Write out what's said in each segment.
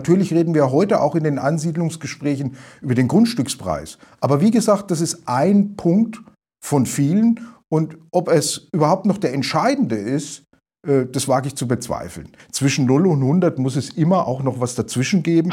Natürlich reden wir heute auch in den Ansiedlungsgesprächen über den Grundstückspreis. Aber wie gesagt, das ist ein Punkt von vielen. Und ob es überhaupt noch der entscheidende ist, äh, das wage ich zu bezweifeln. Zwischen 0 und 100 muss es immer auch noch was dazwischen geben.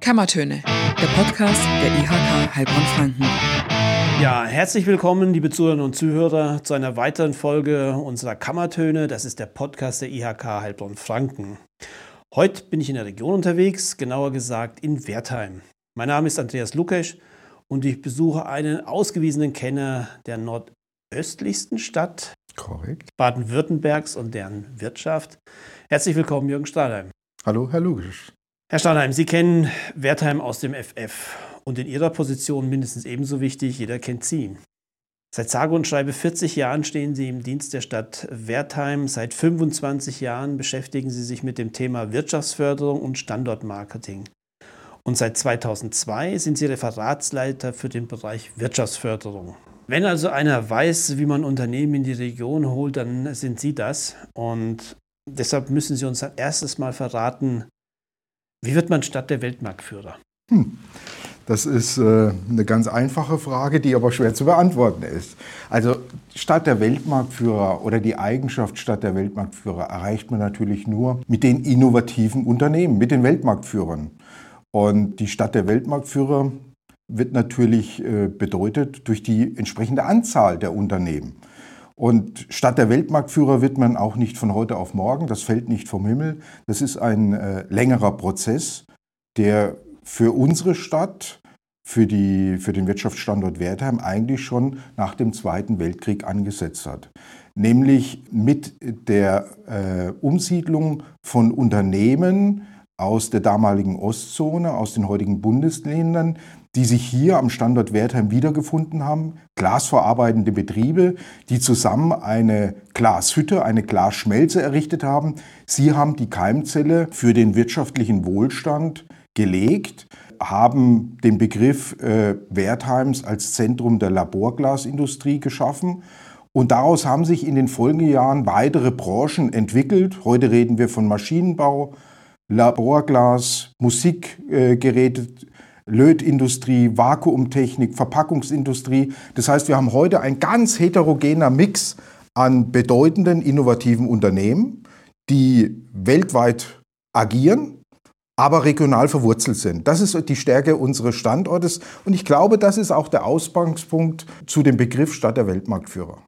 Kammertöne, der Podcast der IHK Heilbronn-Franken. Ja, herzlich willkommen, liebe Zuhörerinnen und Zuhörer, zu einer weiteren Folge unserer Kammertöne. Das ist der Podcast der IHK Heilbronn-Franken. Heute bin ich in der Region unterwegs, genauer gesagt in Wertheim. Mein Name ist Andreas Lukesch und ich besuche einen ausgewiesenen Kenner der nordöstlichsten Stadt Baden-Württembergs und deren Wirtschaft. Herzlich willkommen, Jürgen Stahlheim. Hallo, Herr Lukesch. Herr Stahlheim, Sie kennen Wertheim aus dem FF und in Ihrer Position mindestens ebenso wichtig, jeder kennt Sie. Seit sage und schreibe 40 Jahren stehen Sie im Dienst der Stadt Wertheim. Seit 25 Jahren beschäftigen Sie sich mit dem Thema Wirtschaftsförderung und Standortmarketing. Und seit 2002 sind Sie Referatsleiter für den Bereich Wirtschaftsförderung. Wenn also einer weiß, wie man Unternehmen in die Region holt, dann sind Sie das. Und deshalb müssen Sie uns erstes mal verraten, wie wird man Stadt der Weltmarktführer? Hm. Das ist äh, eine ganz einfache Frage, die aber schwer zu beantworten ist. Also Stadt der Weltmarktführer oder die Eigenschaft Stadt der Weltmarktführer erreicht man natürlich nur mit den innovativen Unternehmen, mit den Weltmarktführern. Und die Stadt der Weltmarktführer wird natürlich äh, bedeutet durch die entsprechende Anzahl der Unternehmen. Und statt der Weltmarktführer wird man auch nicht von heute auf morgen, das fällt nicht vom Himmel. Das ist ein äh, längerer Prozess, der für unsere Stadt, für, die, für den Wirtschaftsstandort Wertheim eigentlich schon nach dem Zweiten Weltkrieg angesetzt hat. Nämlich mit der äh, Umsiedlung von Unternehmen aus der damaligen Ostzone, aus den heutigen Bundesländern, die sich hier am Standort Wertheim wiedergefunden haben, glasverarbeitende Betriebe, die zusammen eine Glashütte, eine Glasschmelze errichtet haben. Sie haben die Keimzelle für den wirtschaftlichen Wohlstand gelegt, haben den Begriff äh, Wertheims als Zentrum der Laborglasindustrie geschaffen. Und daraus haben sich in den Folgejahren weitere Branchen entwickelt. Heute reden wir von Maschinenbau, Laborglas, Musikgeräte, Lötindustrie, Vakuumtechnik, Verpackungsindustrie. Das heißt, wir haben heute ein ganz heterogener Mix an bedeutenden innovativen Unternehmen, die weltweit agieren, aber regional verwurzelt sind. Das ist die Stärke unseres Standortes und ich glaube, das ist auch der Ausgangspunkt zu dem Begriff Stadt der Weltmarktführer.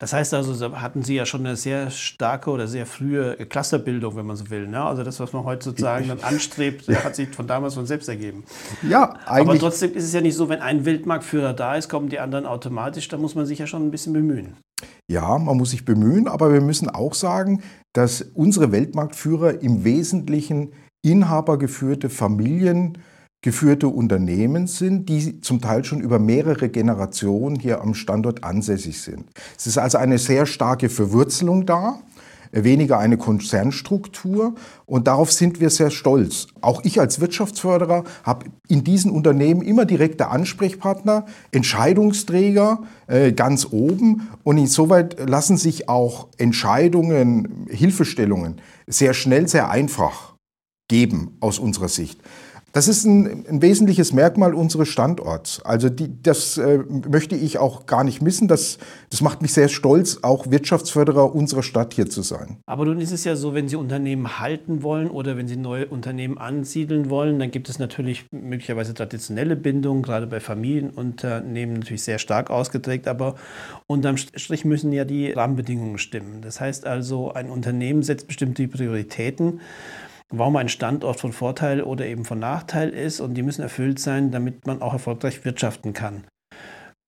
Das heißt also, hatten Sie ja schon eine sehr starke oder sehr frühe Clusterbildung, wenn man so will. Ne? Also das, was man heute sozusagen dann anstrebt, hat sich von damals von selbst ergeben. Ja, eigentlich. Aber trotzdem ist es ja nicht so, wenn ein Weltmarktführer da ist, kommen die anderen automatisch. Da muss man sich ja schon ein bisschen bemühen. Ja, man muss sich bemühen, aber wir müssen auch sagen, dass unsere Weltmarktführer im Wesentlichen inhabergeführte Familien geführte Unternehmen sind, die zum Teil schon über mehrere Generationen hier am Standort ansässig sind. Es ist also eine sehr starke Verwurzelung da, weniger eine Konzernstruktur und darauf sind wir sehr stolz. Auch ich als Wirtschaftsförderer habe in diesen Unternehmen immer direkte Ansprechpartner, Entscheidungsträger äh, ganz oben und insoweit lassen sich auch Entscheidungen, Hilfestellungen sehr schnell, sehr einfach geben aus unserer Sicht. Das ist ein, ein, wesentliches Merkmal unseres Standorts. Also die, das äh, möchte ich auch gar nicht missen. Das, das macht mich sehr stolz, auch Wirtschaftsförderer unserer Stadt hier zu sein. Aber nun ist es ja so, wenn Sie Unternehmen halten wollen oder wenn Sie neue Unternehmen ansiedeln wollen, dann gibt es natürlich möglicherweise traditionelle Bindungen, gerade bei Familienunternehmen natürlich sehr stark ausgeprägt. Aber unterm Strich müssen ja die Rahmenbedingungen stimmen. Das heißt also, ein Unternehmen setzt bestimmte Prioritäten warum ein Standort von Vorteil oder eben von Nachteil ist und die müssen erfüllt sein, damit man auch erfolgreich wirtschaften kann.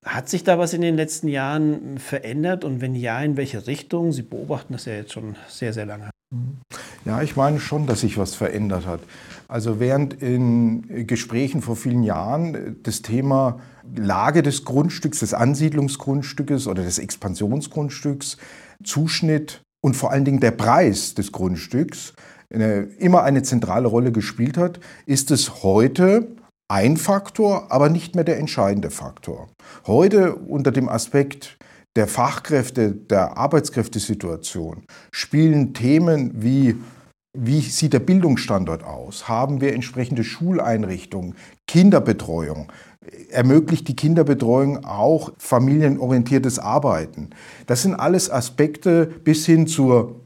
Hat sich da was in den letzten Jahren verändert und wenn ja, in welche Richtung? Sie beobachten das ja jetzt schon sehr, sehr lange. Ja, ich meine schon, dass sich was verändert hat. Also während in Gesprächen vor vielen Jahren das Thema Lage des Grundstücks, des Ansiedlungsgrundstückes oder des Expansionsgrundstücks, Zuschnitt und vor allen Dingen der Preis des Grundstücks immer eine zentrale Rolle gespielt hat, ist es heute ein Faktor, aber nicht mehr der entscheidende Faktor. Heute unter dem Aspekt der Fachkräfte, der Arbeitskräftesituation spielen Themen wie wie sieht der Bildungsstandort aus? Haben wir entsprechende Schuleinrichtungen, Kinderbetreuung? Ermöglicht die Kinderbetreuung auch familienorientiertes Arbeiten? Das sind alles Aspekte bis hin zur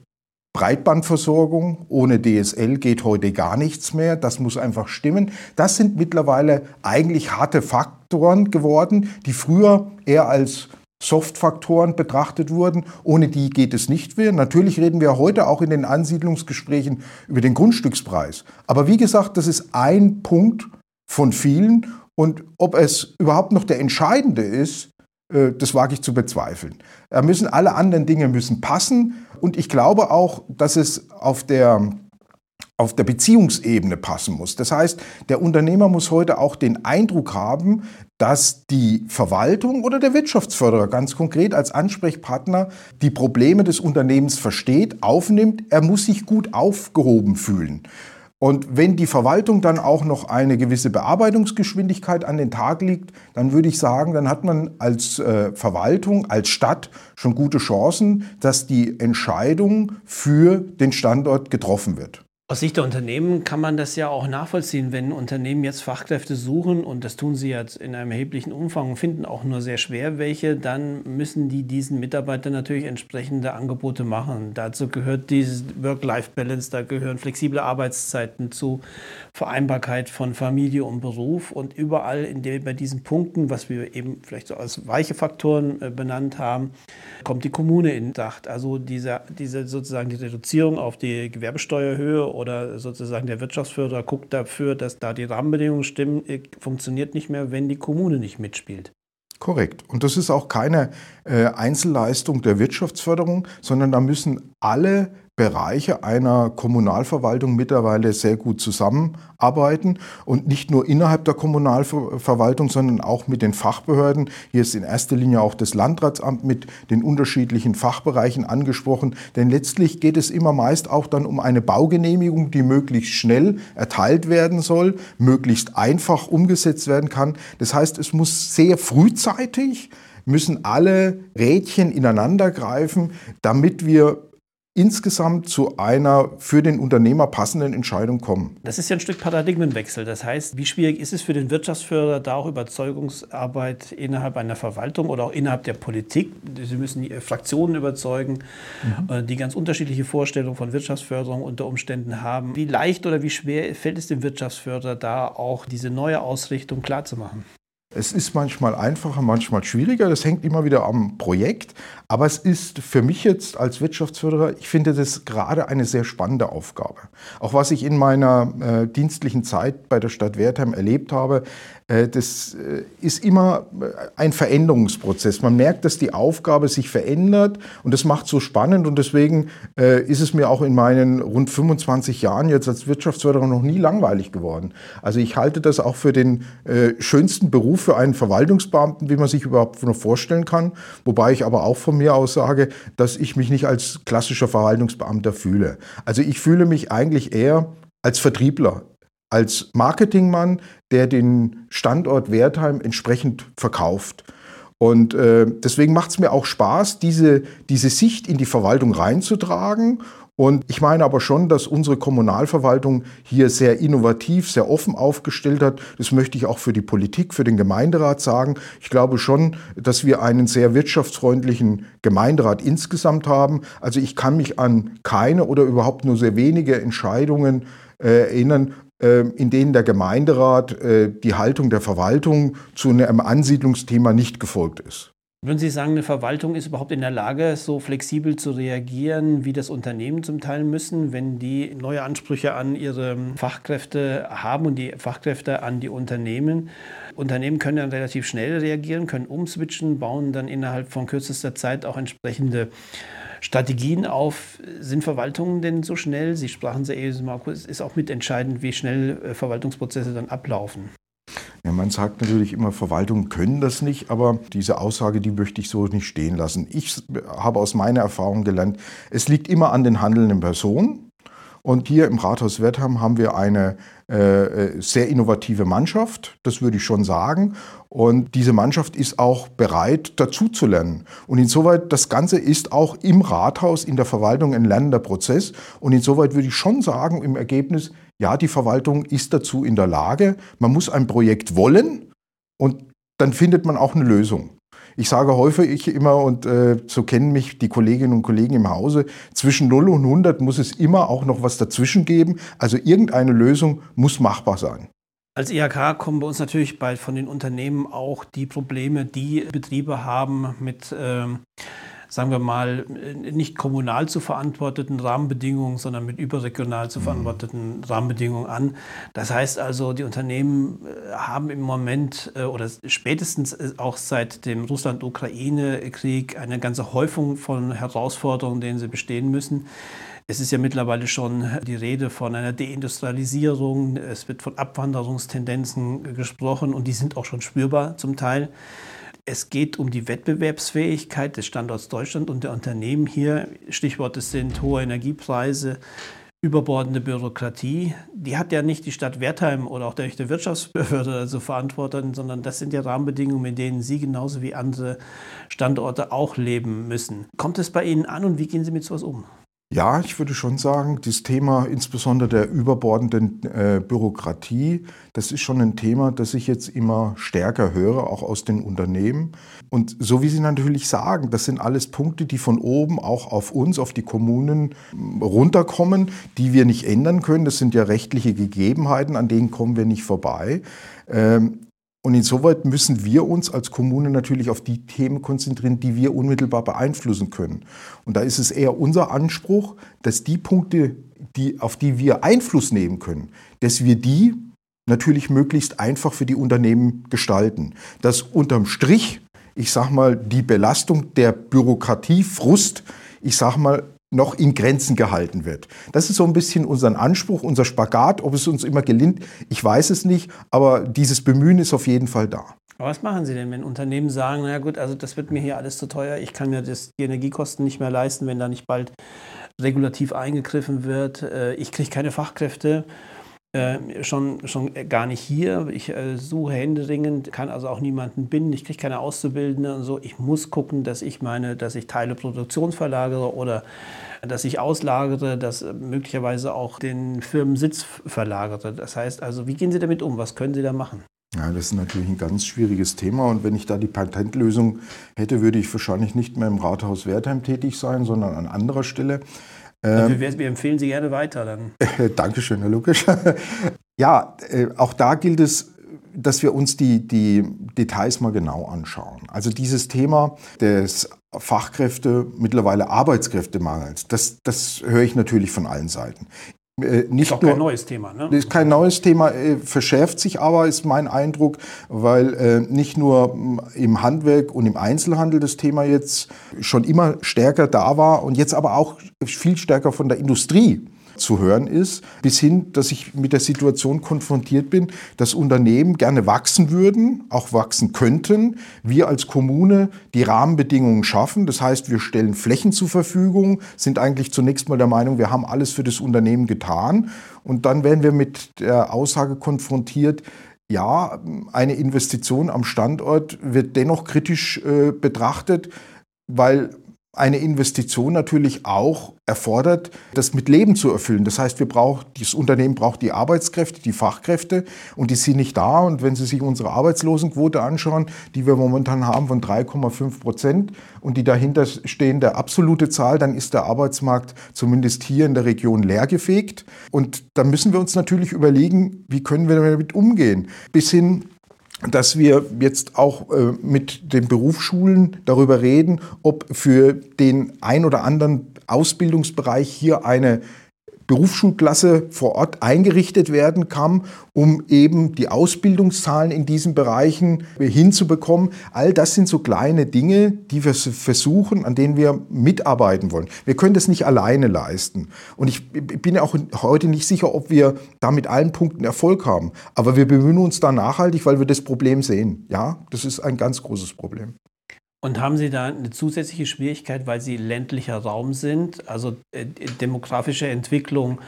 Breitbandversorgung. Ohne DSL geht heute gar nichts mehr. Das muss einfach stimmen. Das sind mittlerweile eigentlich harte Faktoren geworden, die früher eher als Softfaktoren betrachtet wurden. Ohne die geht es nicht mehr. Natürlich reden wir heute auch in den Ansiedlungsgesprächen über den Grundstückspreis. Aber wie gesagt, das ist ein Punkt von vielen. Und ob es überhaupt noch der entscheidende ist, äh, das wage ich zu bezweifeln. Da müssen alle anderen Dinge müssen passen. Und ich glaube auch, dass es auf der auf der Beziehungsebene passen muss. Das heißt, der Unternehmer muss heute auch den Eindruck haben, dass die Verwaltung oder der Wirtschaftsförderer ganz konkret als Ansprechpartner die Probleme des Unternehmens versteht, aufnimmt. Er muss sich gut aufgehoben fühlen. Und wenn die Verwaltung dann auch noch eine gewisse Bearbeitungsgeschwindigkeit an den Tag legt, dann würde ich sagen, dann hat man als äh, Verwaltung, als Stadt schon gute Chancen, dass die Entscheidung für den Standort getroffen wird. Aus Sicht der Unternehmen kann man das ja auch nachvollziehen, wenn Unternehmen jetzt Fachkräfte suchen und das tun sie jetzt in einem erheblichen Umfang und finden auch nur sehr schwer welche, dann müssen die diesen Mitarbeitern natürlich entsprechende Angebote machen. Dazu gehört dieses Work-Life-Balance, da gehören flexible Arbeitszeiten zu, Vereinbarkeit von Familie und Beruf und überall in der, bei diesen Punkten, was wir eben vielleicht so als weiche Faktoren äh, benannt haben, kommt die Kommune in Dacht. Also diese, diese sozusagen die Reduzierung auf die Gewerbesteuerhöhe oder sozusagen der Wirtschaftsförderer guckt dafür, dass da die Rahmenbedingungen stimmen, äh, funktioniert nicht mehr, wenn die Kommune nicht mitspielt. Korrekt. Und das ist auch keine äh, Einzelleistung der Wirtschaftsförderung, sondern da müssen alle Bereiche einer Kommunalverwaltung mittlerweile sehr gut zusammenarbeiten und nicht nur innerhalb der Kommunalverwaltung, sondern auch mit den Fachbehörden. Hier ist in erster Linie auch das Landratsamt mit den unterschiedlichen Fachbereichen angesprochen, denn letztlich geht es immer meist auch dann um eine Baugenehmigung, die möglichst schnell erteilt werden soll, möglichst einfach umgesetzt werden kann. Das heißt, es muss sehr frühzeitig müssen alle Rädchen ineinander greifen, damit wir insgesamt zu einer für den Unternehmer passenden Entscheidung kommen. Das ist ja ein Stück Paradigmenwechsel. Das heißt, wie schwierig ist es für den Wirtschaftsförderer, da auch Überzeugungsarbeit innerhalb einer Verwaltung oder auch innerhalb der Politik? Sie müssen die Fraktionen überzeugen, mhm. Äh, die ganz unterschiedliche Vorstellungen von Wirtschaftsförderung unter Umständen haben. Wie leicht oder wie schwer fällt es dem Wirtschaftsförderer, da auch diese neue Ausrichtung klarzumachen? Es ist manchmal einfacher, manchmal schwieriger. Das hängt immer wieder am Projekt. Aber es ist für mich jetzt als Wirtschaftsförderer, ich finde das gerade eine sehr spannende Aufgabe. Auch was ich in meiner äh, dienstlichen Zeit bei der Stadt Wertheim erlebt habe, das äh, ist immer äh, ein Veränderungsprozess. Man merkt, dass die Aufgabe sich verändert und das macht so spannend und deswegen ist es mir auch in meinen rund 25 Jahren jetzt als Wirtschaftsförderer noch nie langweilig geworden. Also ich halte das auch für den schönsten Beruf für einen Verwaltungsbeamten, wie man sich überhaupt noch vorstellen kann. Wobei ich aber auch von mir aus sage, dass ich mich nicht als klassischer Verwaltungsbeamter fühle. Also ich fühle mich eigentlich eher als Vertriebler als Marketingmann, der den Standort Wertheim entsprechend verkauft. Und äh, deswegen macht es mir auch Spaß, diese, diese Sicht in die Verwaltung reinzutragen. Und ich meine aber schon, dass unsere Kommunalverwaltung hier sehr innovativ, sehr offen aufgestellt hat. Das möchte ich auch für die Politik, für den Gemeinderat sagen. Ich glaube schon, dass wir einen sehr wirtschaftsfreundlichen Gemeinderat insgesamt haben. Also ich kann mich an keine oder überhaupt nur sehr wenige Entscheidungen äh, erinnern, in denen der Gemeinderat äh, die Haltung der Verwaltung zu einem Ansiedlungsthema nicht gefolgt ist. Würden Sie sagen, eine Verwaltung ist überhaupt in der Lage, so flexibel zu reagieren, wie das Unternehmen zum Teil müssen, wenn die neue Ansprüche an ihre Fachkräfte haben und die Fachkräfte an die Unternehmen? Unternehmen können dann relativ schnell reagieren, können umswitchen, bauen dann innerhalb von kürzester Zeit auch entsprechende Strategien auf. Sind Verwaltungen denn so schnell? Sie sprachen sehr eben, Markus, ist auch mitentscheidend, wie schnell äh, Verwaltungsprozesse dann ablaufen. Ja, man sagt natürlich immer, Verwaltungen können das nicht, aber diese Aussage, die möchte ich so nicht stehen lassen. Ich habe aus meiner Erfahrung gelernt, es liegt immer an den handelnden Personen. Und hier im Rathaus Wertheim haben wir eine äh, sehr innovative Mannschaft, das würde ich schon sagen. Und diese Mannschaft ist auch bereit, dazuzulernen. Und insoweit, das Ganze ist auch im Rathaus, in der Verwaltung ein lernender Prozess. Und insoweit würde ich schon sagen, im Ergebnis, ja, die Verwaltung ist dazu in der Lage. Man muss ein Projekt wollen und dann findet man auch eine Lösung. Ich sage häufig immer, und äh, so kennen mich die Kolleginnen und Kollegen im Hause, zwischen 0 und 100 muss es immer auch noch was dazwischen geben. Also irgendeine Lösung muss machbar sein. Als IHK kommen bei uns natürlich bei, von den Unternehmen auch die Probleme, die Betriebe haben mit ähm, sagen wir mal, nicht kommunal zu verantworteten Rahmenbedingungen, sondern mit überregional zu mhm. verantworteten Rahmenbedingungen an. Das heißt also, die Unternehmen äh, haben im Moment äh, oder spätestens äh, auch seit dem Russland-Ukraine-Krieg eine ganze Häufung von Herausforderungen, denen sie bestehen müssen. Es ist ja mittlerweile schon die Rede von einer Deindustrialisierung. Es wird von Abwanderungstendenzen gesprochen und die sind auch schon spürbar zum Teil. Es geht um die Wettbewerbsfähigkeit des Standorts Deutschland und der Unternehmen hier. Stichworte sind hohe Energiepreise, überbordende Bürokratie. Die hat ja nicht die Stadt Wertheim oder auch der Wirtschaftsbehörde also verantworten, sondern das sind ja Rahmenbedingungen, mit denen Sie genauso wie andere Standorte auch leben müssen. Kommt es bei Ihnen an und wie gehen Sie mit sowas um? Ja, ich würde schon sagen, das Thema insbesondere der überbordenden äh, Bürokratie, das ist schon ein Thema, das ich jetzt immer stärker höre, auch aus den Unternehmen. Und so wie Sie natürlich sagen, das sind alles Punkte, die von oben auch auf uns, auf die Kommunen runterkommen, die wir nicht ändern können. Das sind ja rechtliche Gegebenheiten, an denen kommen wir nicht vorbei. Ähm, und insoweit müssen wir uns als Kommune natürlich auf die Themen konzentrieren, die wir unmittelbar beeinflussen können. Und da ist es eher unser Anspruch, dass die Punkte, die, auf die wir Einfluss nehmen können, dass wir die natürlich möglichst einfach für die Unternehmen gestalten. Dass unterm Strich, ich sag mal, die Belastung der Bürokratie, Frust, ich sag mal, noch in Grenzen gehalten wird. Das ist so ein bisschen unser Anspruch, unser Spagat. Ob es uns immer gelingt, ich weiß es nicht, aber dieses Bemühen ist auf jeden Fall da. Aber was machen Sie denn, wenn Unternehmen sagen, na gut, also das wird mir hier alles zu teuer, ich kann mir das, die Energiekosten nicht mehr leisten, wenn da nicht bald regulativ eingegriffen wird, äh, ich kriege keine Fachkräfte, äh, schon, schon gar nicht hier. Ich äh, suche händeringend, kann also auch niemanden binden. Ich kriege keine Auszubildende und so. Ich muss gucken, dass ich meine, dass ich Teile Produktion verlagere oder dass ich auslagere, dass möglicherweise auch den Firmensitz verlagere. Das heißt also, wie gehen Sie damit um? Was können Sie da machen? Ja, das ist natürlich ein ganz schwieriges Thema und wenn ich da die Patentlösung hätte, würde ich wahrscheinlich nicht mehr im Rathaus Wertheim tätig sein, sondern an anderer Stelle. Ähm, wir, wir, empfehlen Sie gerne weiter dann. Dankeschön, Herr Lukas. ja, äh, auch da gilt es, dass wir uns die, die Details mal genau anschauen. Also dieses Thema des Fachkräfte, mittlerweile Arbeitskräftemangels, das, das höre ich natürlich von allen Seiten. Äh, nicht ist auch nur, kein neues Thema, ne? Ist kein neues Thema, äh, verschärft sich aber, ist mein Eindruck, weil äh, nicht nur im Handwerk und im Einzelhandel das Thema jetzt schon immer stärker da war und jetzt aber auch viel stärker von der Industrie zu hören ist, bis hin, dass ich mit der Situation konfrontiert bin, dass Unternehmen gerne wachsen würden, auch wachsen könnten. Wir als Kommune die Rahmenbedingungen schaffen. Das heißt, wir stellen Flächen zur Verfügung, sind eigentlich zunächst mal der Meinung, wir haben alles für das Unternehmen getan. Und dann werden wir mit der Aussage konfrontiert, ja, eine Investition am Standort wird dennoch kritisch äh, betrachtet, weil eine Investition natürlich auch erfordert, das mit Leben zu erfüllen. Das heißt, wir brauchen, das Unternehmen braucht die Arbeitskräfte, die Fachkräfte und die sind nicht da. Und wenn Sie sich unsere Arbeitslosenquote anschauen, die wir momentan haben von 3,5 Prozent und die dahinter stehende absolute Zahl, dann ist der Arbeitsmarkt zumindest hier in der Region leergefegt. Und da müssen wir uns natürlich überlegen, wie können wir damit umgehen. Bis hin dass wir jetzt auch äh, mit den Berufsschulen darüber reden, ob für den ein oder anderen Ausbildungsbereich hier eine Berufsschulklasse vor Ort eingerichtet werden kann, um eben die Ausbildungszahlen in diesen Bereichen hinzubekommen. All das sind so kleine Dinge, die wir versuchen, an denen wir mitarbeiten wollen. Wir können das nicht alleine leisten. Und ich bin auch heute nicht sicher, ob wir da mit allen Punkten Erfolg haben. Aber wir bemühen uns da nachhaltig, weil wir das Problem sehen. Ja, das ist ein ganz großes Problem. Und haben Sie da eine zusätzliche Schwierigkeit, weil Sie ländlicher Raum sind? Also äh, demografische Entwicklung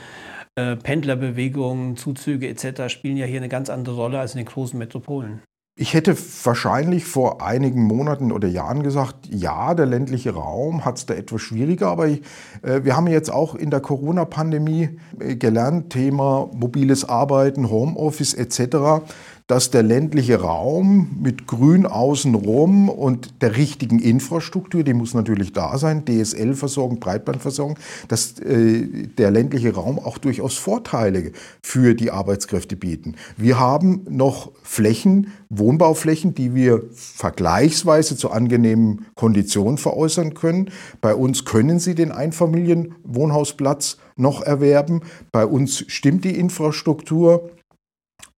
Äh, Pendlerbewegungen, Zuzüge etc. spielen ja hier eine ganz andere Rolle als in den großen Metropolen. Ich hätte wahrscheinlich vor einigen Monaten oder Jahren gesagt, ja, der ländliche Raum hat es da etwas schwieriger, aber ich, äh, wir haben jetzt auch in der Corona-Pandemie äh, gelernt, Thema mobiles Arbeiten, Homeoffice etc dass der ländliche Raum mit Grün außenrum und der richtigen Infrastruktur, die muss natürlich da sein, DSL-Versorgung, Breitbandversorgung, dass äh, der ländliche Raum auch durchaus Vorteile für die Arbeitskräfte bieten. Wir haben noch Flächen, Wohnbauflächen, die wir vergleichsweise zu angenehmen Konditionen veräußern können. Bei uns können Sie den Einfamilienwohnhausplatz noch erwerben. Bei uns stimmt die Infrastruktur.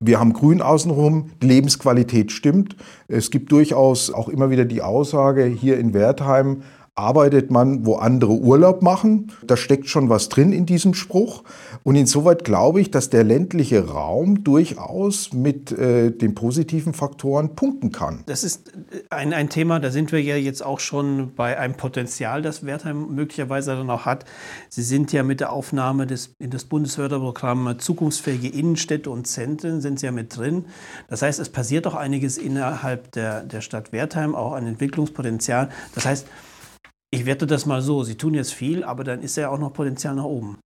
Wir haben Grün außenrum, die Lebensqualität stimmt. Es gibt durchaus auch immer wieder die Aussage, hier in Wertheim arbeitet man, wo andere Urlaub machen. Da steckt schon was drin in diesem Spruch. Und insoweit glaube ich, dass der ländliche Raum durchaus mit äh, den positiven Faktoren punkten kann. Das ist äh, ein, ein Thema, da sind wir ja jetzt auch schon bei einem Potenzial, das Wertheim möglicherweise dann auch hat. Sie sind ja mit der Aufnahme des, in das Bundesförderprogramm Zukunftsfähige Innenstädte und Zentren sind Sie ja mit drin. Das heißt, es passiert auch einiges innerhalb der, der Stadt Wertheim, auch ein Entwicklungspotenzial. Das heißt, ich wette das mal so, Sie tun jetzt viel, aber dann ist ja auch noch Potenzial nach oben.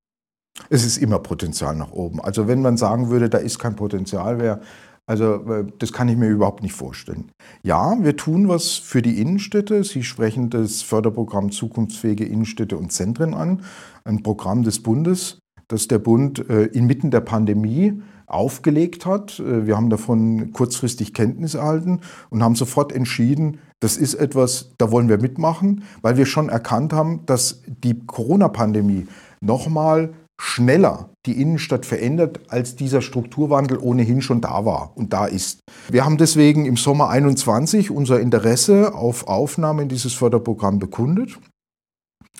Es ist immer Potenzial nach oben. Also wenn man sagen würde, da ist kein Potenzial mehr, also äh, das kann ich mir überhaupt nicht vorstellen. Ja, wir tun was für die Innenstädte. Sie sprechen das Förderprogramm Zukunftsfähige Innenstädte und Zentren an, ein Programm des Bundes, das der Bund äh, inmitten der Pandemie aufgelegt hat. Äh, wir haben davon kurzfristig Kenntnis erhalten und haben sofort entschieden, das ist etwas, da wollen wir mitmachen, weil wir schon erkannt haben, dass die Corona-Pandemie nochmal schneller die Innenstadt verändert, als dieser Strukturwandel ohnehin schon da war und da ist. Wir haben deswegen im Sommer 21 unser Interesse auf Aufnahme in dieses Förderprogramm bekundet.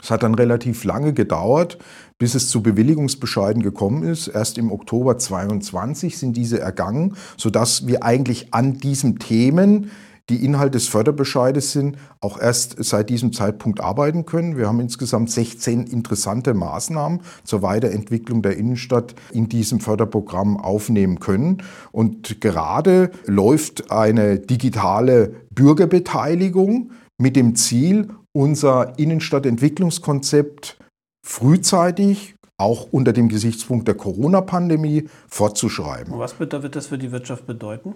Es hat dann relativ lange gedauert, bis es zu Bewilligungsbescheiden gekommen ist. Erst im Oktober 22 sind diese ergangen, sodass wir eigentlich an diesen Themen, die Inhalt des Förderbescheides sind, auch erst seit diesem Zeitpunkt arbeiten können. Wir haben insgesamt 16 interessante Maßnahmen zur Weiterentwicklung der Innenstadt in diesem Förderprogramm aufnehmen können. Und gerade läuft eine digitale Bürgerbeteiligung mit dem Ziel, unser Innenstadtentwicklungskonzept frühzeitig, auch unter dem Gesichtspunkt der Corona-Pandemie, fortzuschreiben. Und was wird das für die Wirtschaft bedeuten?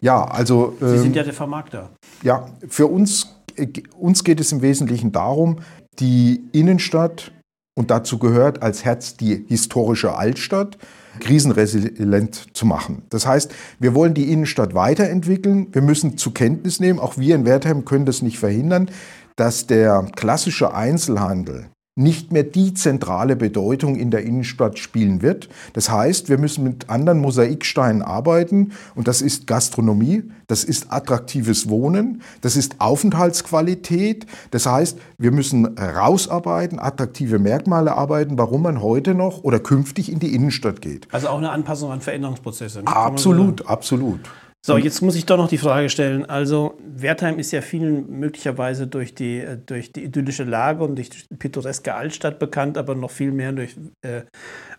Ja, also. Sie sind ähm, ja der Vermarkter. Ja, für uns, äh, uns geht es im Wesentlichen darum, die Innenstadt, und dazu gehört als Herz die historische Altstadt, krisenresilient zu machen. Das heißt, wir wollen die Innenstadt weiterentwickeln. Wir müssen zur Kenntnis nehmen, auch wir in Wertheim können das nicht verhindern, dass der klassische Einzelhandel nicht mehr die zentrale Bedeutung in der Innenstadt spielen wird. Das heißt, wir müssen mit anderen Mosaiksteinen arbeiten und das ist Gastronomie, das ist attraktives Wohnen, das ist Aufenthaltsqualität. Das heißt, wir müssen rausarbeiten, attraktive Merkmale arbeiten, warum man heute noch oder künftig in die Innenstadt geht. Also auch eine Anpassung an Veränderungsprozesse. Ne? Absolut, absolut. So, jetzt muss ich doch noch die Frage stellen. Also, Wertheim ist ja vielen möglicherweise durch die, durch die idyllische Lage und durch die pittoreske Altstadt bekannt, aber noch viel mehr durch äh,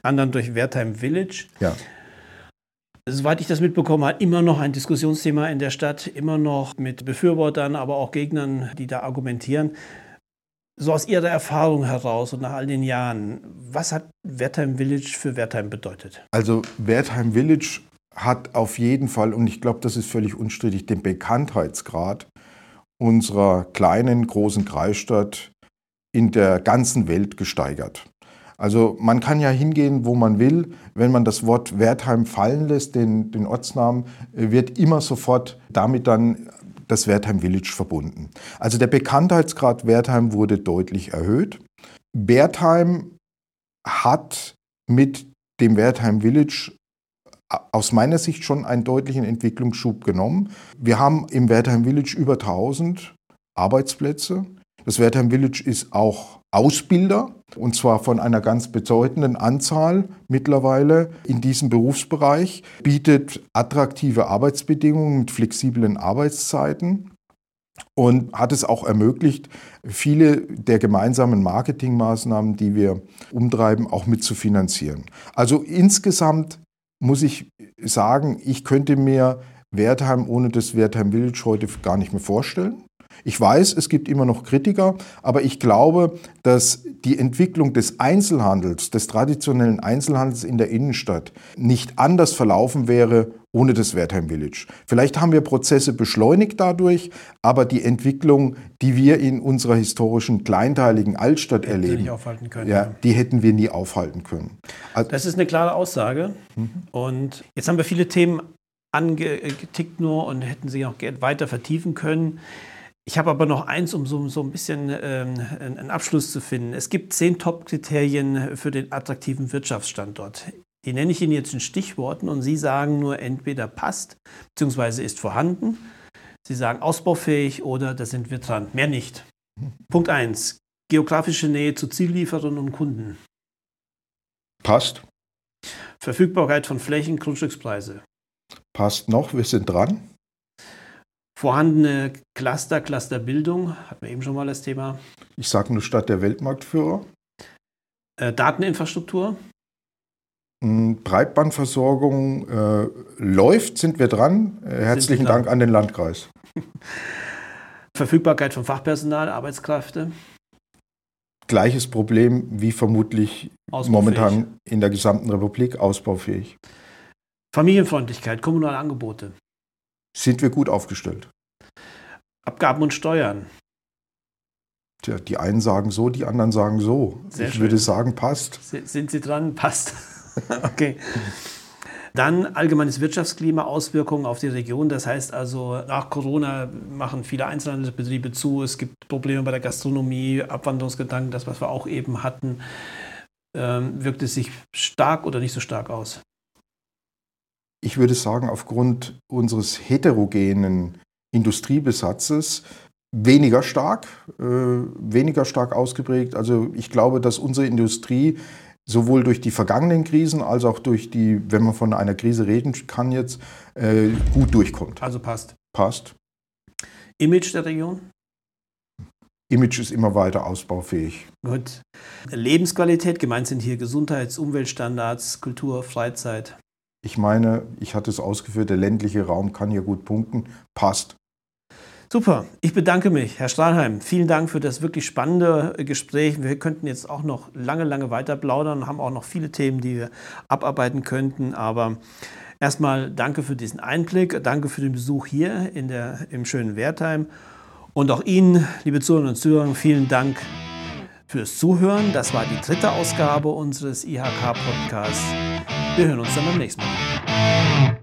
anderen durch Wertheim Village. Ja. Soweit ich das mitbekommen habe, immer noch ein Diskussionsthema in der Stadt, immer noch mit Befürwortern, aber auch Gegnern, die da argumentieren. So aus Ihrer Erfahrung heraus und nach all den Jahren, was hat Wertheim Village für Wertheim bedeutet? Also Wertheim Village hat auf jeden Fall, und ich glaube, das ist völlig unstrittig, den Bekanntheitsgrad unserer kleinen, großen Kreisstadt in der ganzen Welt gesteigert. Also man kann ja hingehen, wo man will. Wenn man das Wort Wertheim fallen lässt, den, den Ortsnamen, wird immer sofort damit dann das Wertheim Village verbunden. Also der Bekanntheitsgrad Wertheim wurde deutlich erhöht. Wertheim hat mit dem Wertheim Village aus meiner Sicht schon einen deutlichen Entwicklungsschub genommen. Wir haben im Wertheim Village über 1000 Arbeitsplätze. Das Wertheim Village ist auch Ausbilder und zwar von einer ganz bedeutenden Anzahl mittlerweile in diesem Berufsbereich, bietet attraktive Arbeitsbedingungen mit flexiblen Arbeitszeiten. und hat es auch ermöglicht, viele der gemeinsamen Marketingmaßnahmen, die wir umtreiben, auch mitzufinanzieren. Also insgesamt muss ich sagen, ich könnte mir Wertheim ohne das Wertheim Village heute gar nicht mehr vorstellen. Ich weiß, es gibt immer noch Kritiker, aber ich glaube, dass die Entwicklung des Einzelhandels, des traditionellen Einzelhandels in der Innenstadt nicht anders verlaufen wäre ohne das Wertheim Village. Vielleicht haben wir Prozesse beschleunigt dadurch, aber die Entwicklung, die wir in unserer historischen kleinteiligen Altstadt Hätten erleben, können. ja, die hätten wir nie aufhalten können. Also, Das ist eine klare Aussage. Mhm. Und jetzt haben wir viele Themen angetickt nur und hätten sie auch weiter vertiefen können. Ich habe aber noch eins, um so, so ein bisschen ähm, einen Abschluss zu finden. Es gibt zehn Top-Kriterien für den attraktiven Wirtschaftsstandort. Die nenne ich Ihnen jetzt in Stichworten und Sie sagen nur entweder passt bzw. ist vorhanden. Sie sagen ausbaufähig oder da sind wir dran. Mehr nicht. Punkt 1. Geografische Nähe zu Ziellieferern und Kunden. passt, Verfügbarkeit von Flächen, Grundstückspreise. passt noch, wir sind dran. Vorhandene Cluster, Clusterbildung, hatten wir eben schon mal das Thema. Ich sage eine Stadt der Weltmarktführer. Äh, Dateninfrastruktur, Breitbandversorgung äh, läuft, sind wir dran. Äh, herzlichen. Dank an den Landkreis. Verfügbarkeit von Fachpersonal, Arbeitskräfte, Gleiches Problem wie vermutlich momentan in der gesamten Republik ausbaufähig. Familienfreundlichkeit, kommunale Angebote, Sind wir gut aufgestellt? Abgaben und Steuern. Tja, die einen sagen so, die anderen sagen so. Sehr ich schön. würde sagen, passt. Si- Sind Sie dran? Passt. okay. Dann allgemeines Wirtschaftsklima, Auswirkungen auf die Region. Das heißt also, nach Corona machen viele Einzelhandelsbetriebe zu. Es gibt Probleme bei der Gastronomie, Abwanderungsgedanken, das, was wir auch eben hatten. Ähm, wirkt es sich stark oder nicht so stark aus? Ich würde sagen, aufgrund unseres heterogenen Industriebesatzes weniger stark, äh, weniger stark ausgeprägt. Also ich glaube, dass unsere Industrie sowohl durch die vergangenen Krisen als auch durch die, wenn man von einer Krise reden kann jetzt, äh, gut durchkommt. Also passt. Passt. Image der Region? Image ist immer weiter ausbaufähig. Gut. Lebensqualität, gemeint sind hier Gesundheits-, Umweltstandards, Kultur, Freizeit. Ich meine, ich hatte es ausgeführt, der ländliche Raum kann hier gut punkten. Passt. Super, ich bedanke mich, Herr Strahlheim. Vielen Dank für das wirklich spannende äh, Gespräch. Wir könnten jetzt auch noch lange, lange weiter plaudern und haben auch noch viele Themen, die wir abarbeiten könnten. Aber erstmal danke für diesen Einblick, danke für den Besuch hier in der, im schönen Wertheim. Und auch Ihnen, liebe Zuhörerinnen und Zuhörer, vielen Dank fürs Zuhören. Das war die dritte Ausgabe unseres IHK-Podcasts. Wir hören uns dann beim nächsten Mal.